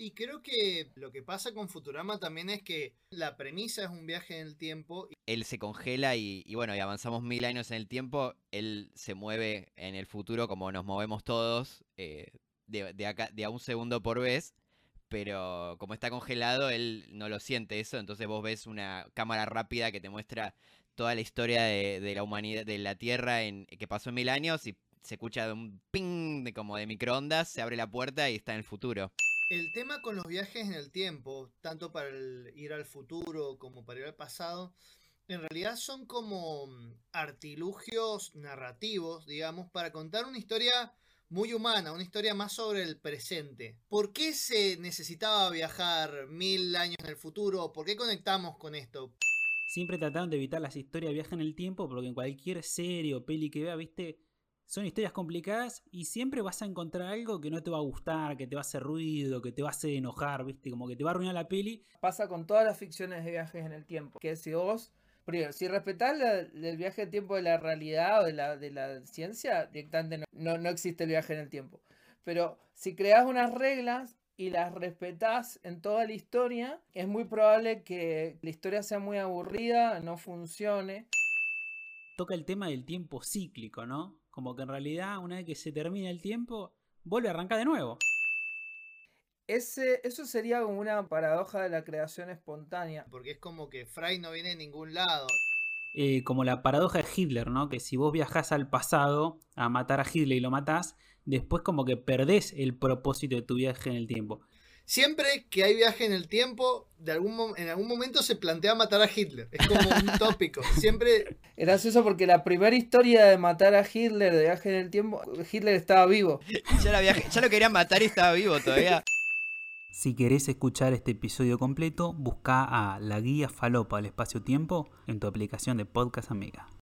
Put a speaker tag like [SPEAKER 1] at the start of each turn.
[SPEAKER 1] Y creo que lo que pasa con Futurama también es que la premisa es un viaje en el tiempo.
[SPEAKER 2] Él se congela y, bueno, y avanzamos mil años en el tiempo. Él se mueve en el futuro como nos movemos todos, eh, de, de acá, de a un segundo por vez. Pero como está congelado, él no lo siente eso. Entonces vos ves una cámara rápida que te muestra toda la historia de, de la humanidad, de la Tierra en, que pasó en mil años y se escucha un ping de, como de microondas, se abre la puerta y está en el futuro.
[SPEAKER 1] El tema con los viajes en el tiempo, tanto para ir al futuro como para ir al pasado, en realidad son como mm, artilugios narrativos, digamos, para contar una historia muy humana, una historia más sobre el presente. ¿Por qué se necesitaba viajar mil años en el futuro? ¿Por qué conectamos con esto?
[SPEAKER 3] Siempre trataron de evitar las historias de viaje en el tiempo, porque en cualquier serie o peli que vea, viste, son historias complicadas y siempre vas a encontrar algo que no te va a gustar, que te va a hacer ruido, que te va a hacer enojar, ¿viste? Como que te va a arruinar la peli.
[SPEAKER 4] Pasa con todas las ficciones de viajes en el tiempo. Que si vos, primero, si respetás el viaje en tiempo de la realidad o de la, de la ciencia, directamente no, no, no existe el viaje en el tiempo. Pero si creas unas reglas y las respetás en toda la historia, es muy probable que la historia sea muy aburrida, no funcione.
[SPEAKER 3] Toca el tema del tiempo cíclico, ¿no? Como que en realidad, una vez que se termina el tiempo, vuelve a arrancar de nuevo.
[SPEAKER 4] Ese, eso sería como una paradoja de la creación espontánea.
[SPEAKER 1] Porque es como que Fry no viene de ningún lado.
[SPEAKER 3] Eh, como la paradoja de Hitler, ¿no? Que si vos viajás al pasado a matar a Hitler y lo matás, después como que perdés el propósito de tu viaje en el tiempo.
[SPEAKER 1] Siempre que hay viaje en el tiempo, de algún en algún momento se plantea matar a Hitler. Es como un tópico. Siempre
[SPEAKER 4] Es gracioso porque la primera historia de matar a Hitler de viaje en el tiempo, Hitler estaba vivo.
[SPEAKER 2] Ya, la viaje- ya lo querían matar y estaba vivo todavía.
[SPEAKER 3] Si querés escuchar este episodio completo, busca a la guía Falopa del espacio-tiempo en tu aplicación de podcast amiga.